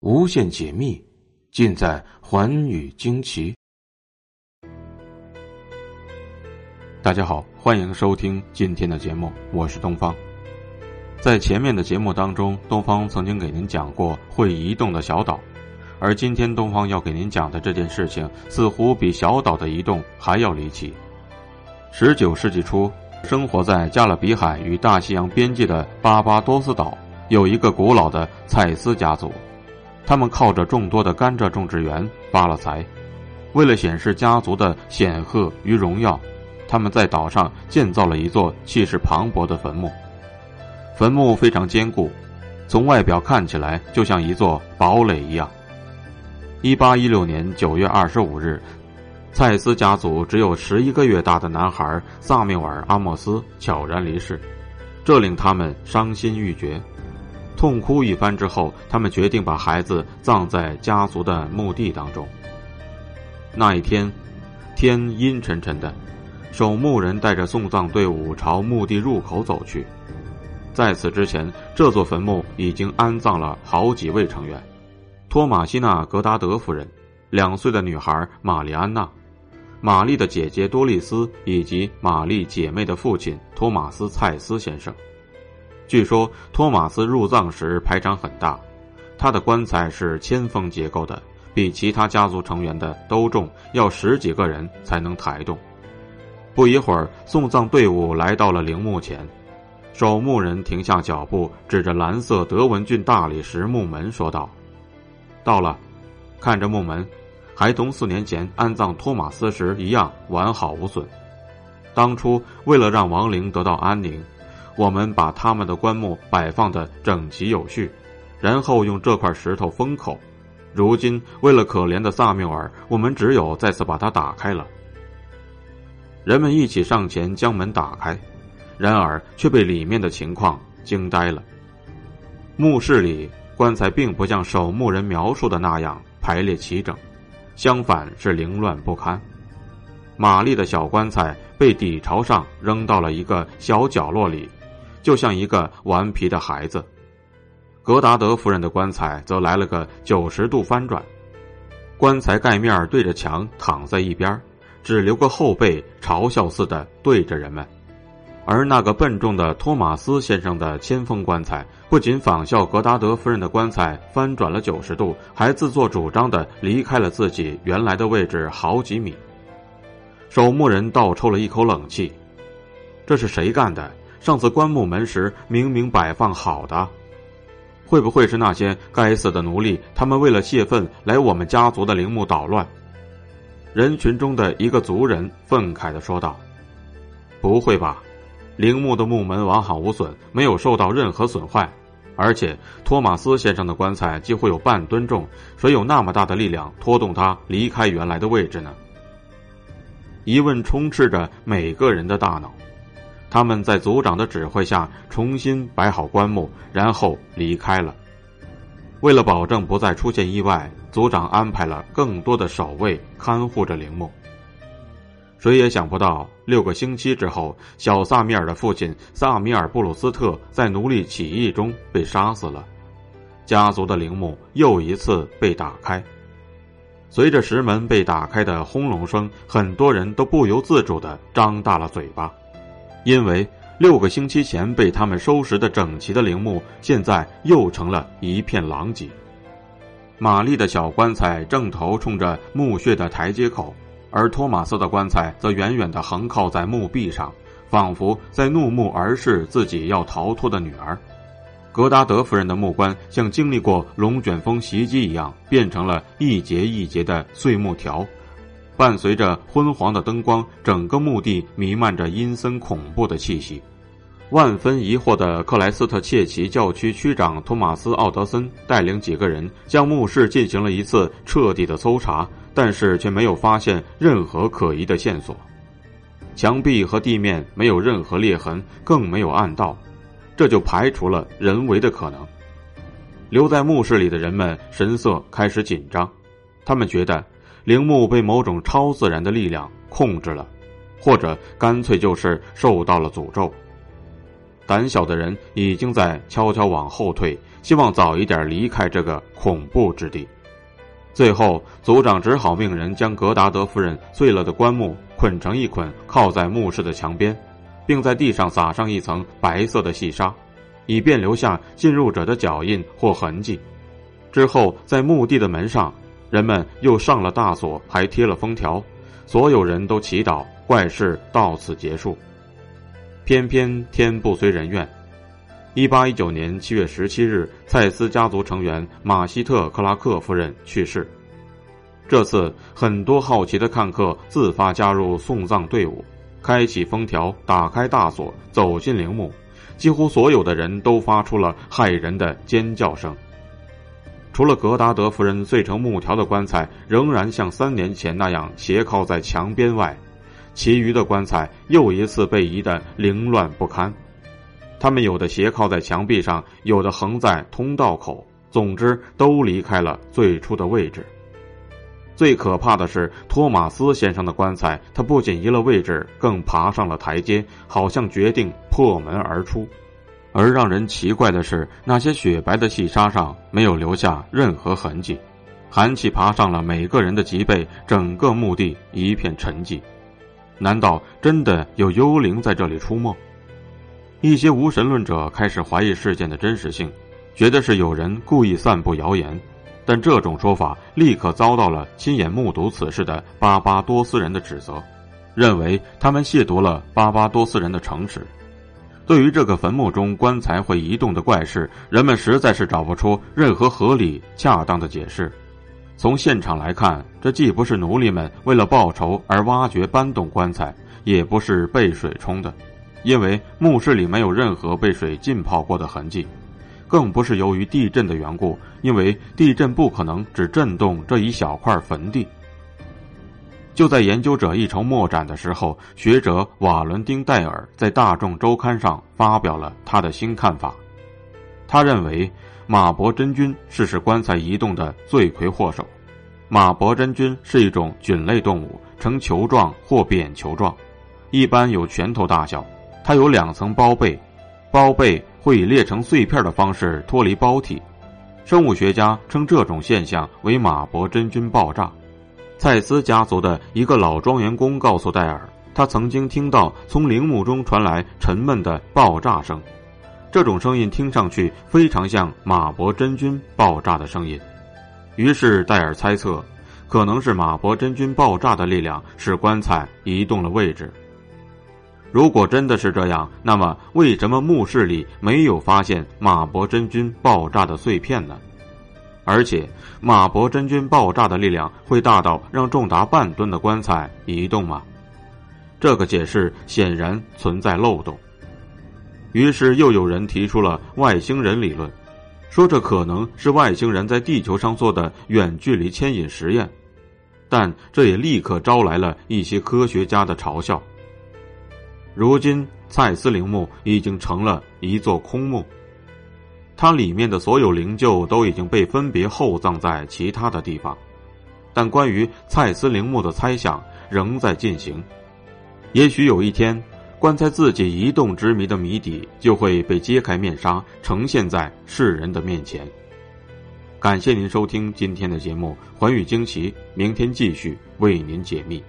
无限解密，尽在寰宇惊奇。大家好，欢迎收听今天的节目，我是东方。在前面的节目当中，东方曾经给您讲过会移动的小岛，而今天东方要给您讲的这件事情，似乎比小岛的移动还要离奇。十九世纪初，生活在加勒比海与大西洋边界的巴巴多斯岛。有一个古老的蔡斯家族，他们靠着众多的甘蔗种植园发了财。为了显示家族的显赫与荣耀，他们在岛上建造了一座气势磅礴的坟墓。坟墓非常坚固，从外表看起来就像一座堡垒一样。一八一六年九月二十五日，蔡斯家族只有十一个月大的男孩萨缪尔·阿莫斯悄然离世，这令他们伤心欲绝。痛哭一番之后，他们决定把孩子葬在家族的墓地当中。那一天，天阴沉沉的，守墓人带着送葬队伍朝墓地入口走去。在此之前，这座坟墓已经安葬了好几位成员：托马西娜·格达德夫人、两岁的女孩玛丽安娜、玛丽的姐姐多丽丝以及玛丽姐妹的父亲托马斯·蔡斯先生。据说托马斯入葬时排场很大，他的棺材是铅封结构的，比其他家族成员的都重，要十几个人才能抬动。不一会儿，送葬队伍来到了陵墓前，守墓人停下脚步，指着蓝色德文郡大理石墓门说道：“到了，看着墓门，还同四年前安葬托马斯时一样完好无损。当初为了让亡灵得到安宁。”我们把他们的棺木摆放的整齐有序，然后用这块石头封口。如今为了可怜的萨缪尔，我们只有再次把它打开了。人们一起上前将门打开，然而却被里面的情况惊呆了。墓室里棺材并不像守墓人描述的那样排列齐整，相反是凌乱不堪。玛丽的小棺材被底朝上扔到了一个小角落里。就像一个顽皮的孩子，格达德夫人的棺材则来了个九十度翻转，棺材盖面对着墙躺在一边，只留个后背嘲笑似的对着人们。而那个笨重的托马斯先生的铅封棺材，不仅仿效格达德夫人的棺材翻转了九十度，还自作主张的离开了自己原来的位置好几米。守墓人倒抽了一口冷气，这是谁干的？上次关木门时明明摆放好的，会不会是那些该死的奴隶？他们为了泄愤来我们家族的陵墓捣乱。人群中的一个族人愤慨的说道：“不会吧，陵墓的木门完好无损，没有受到任何损坏。而且托马斯先生的棺材几乎有半吨重，谁有那么大的力量拖动他离开原来的位置呢？”疑问充斥着每个人的大脑。他们在族长的指挥下重新摆好棺木，然后离开了。为了保证不再出现意外，族长安排了更多的守卫看护着陵墓。谁也想不到，六个星期之后，小萨米尔的父亲萨米尔·布鲁斯特在奴隶起义中被杀死了。家族的陵墓又一次被打开。随着石门被打开的轰隆声，很多人都不由自主地张大了嘴巴。因为六个星期前被他们收拾的整齐的陵墓，现在又成了一片狼藉。玛丽的小棺材正头冲着墓穴的台阶口，而托马斯的棺材则远远地横靠在墓壁上，仿佛在怒目而视自己要逃脱的女儿。格达德夫人的木棺像经历过龙卷风袭击一样，变成了一节一节的碎木条。伴随着昏黄的灯光，整个墓地弥漫着阴森恐怖的气息。万分疑惑的克莱斯特切奇教区区长托马斯奥德森带领几个人将墓室进行了一次彻底的搜查，但是却没有发现任何可疑的线索。墙壁和地面没有任何裂痕，更没有暗道，这就排除了人为的可能。留在墓室里的人们神色开始紧张，他们觉得。陵墓被某种超自然的力量控制了，或者干脆就是受到了诅咒。胆小的人已经在悄悄往后退，希望早一点离开这个恐怖之地。最后，族长只好命人将格达德夫人碎了的棺木捆成一捆，靠在墓室的墙边，并在地上撒上一层白色的细沙，以便留下进入者的脚印或痕迹。之后，在墓地的门上，人们又上了大锁，还贴了封条。所有人都祈祷怪事到此结束。偏偏天不遂人愿。一八一九年七月十七日，蔡斯家族成员马希特·克拉克夫人去世。这次，很多好奇的看客自发加入送葬队伍，开启封条，打开大锁，走进陵墓。几乎所有的人都发出了骇人的尖叫声。除了格达德夫人碎成木条的棺材仍然像三年前那样斜靠在墙边外，其余的棺材又一次被移得凌乱不堪。他们有的斜靠在墙壁上，有的横在通道口，总之都离开了最初的位置。最可怕的是托马斯先生的棺材，他不仅移了位置，更爬上了台阶，好像决定破门而出。而让人奇怪的是，那些雪白的细沙上没有留下任何痕迹，寒气爬上了每个人的脊背，整个墓地一片沉寂。难道真的有幽灵在这里出没？一些无神论者开始怀疑事件的真实性，觉得是有人故意散布谣言，但这种说法立刻遭到了亲眼目睹此事的巴巴多斯人的指责，认为他们亵渎了巴巴多斯人的诚实。对于这个坟墓中棺材会移动的怪事，人们实在是找不出任何合理恰当的解释。从现场来看，这既不是奴隶们为了报仇而挖掘搬动棺材，也不是被水冲的。因为墓室里没有任何被水浸泡过的痕迹，更不是由于地震的缘故，因为地震不可能只震动这一小块坟地。就在研究者一筹莫展的时候，学者瓦伦丁戴尔在《大众周刊》上发表了他的新看法。他认为马伯真菌是使棺材移动的罪魁祸首。马伯真菌是一种菌类动物，呈球状或扁球状，一般有拳头大小。它有两层包被，包被会以裂成碎片的方式脱离包体。生物学家称这种现象为马伯真菌爆炸。蔡斯家族的一个老庄园工告诉戴尔，他曾经听到从陵墓中传来沉闷的爆炸声，这种声音听上去非常像马伯真菌爆炸的声音。于是戴尔猜测，可能是马伯真菌爆炸的力量使棺材移动了位置。如果真的是这样，那么为什么墓室里没有发现马伯真菌爆炸的碎片呢？而且，马伯真菌爆炸的力量会大到让重达半吨的棺材移动吗？这个解释显然存在漏洞。于是，又有人提出了外星人理论，说这可能是外星人在地球上做的远距离牵引实验，但这也立刻招来了一些科学家的嘲笑。如今，蔡司陵墓已经成了一座空墓，它里面的所有灵柩都已经被分别厚葬在其他的地方，但关于蔡司陵墓的猜想仍在进行。也许有一天，棺材自己移动之谜的谜底就会被揭开面纱，呈现在世人的面前。感谢您收听今天的节目《寰宇惊奇》，明天继续为您解密。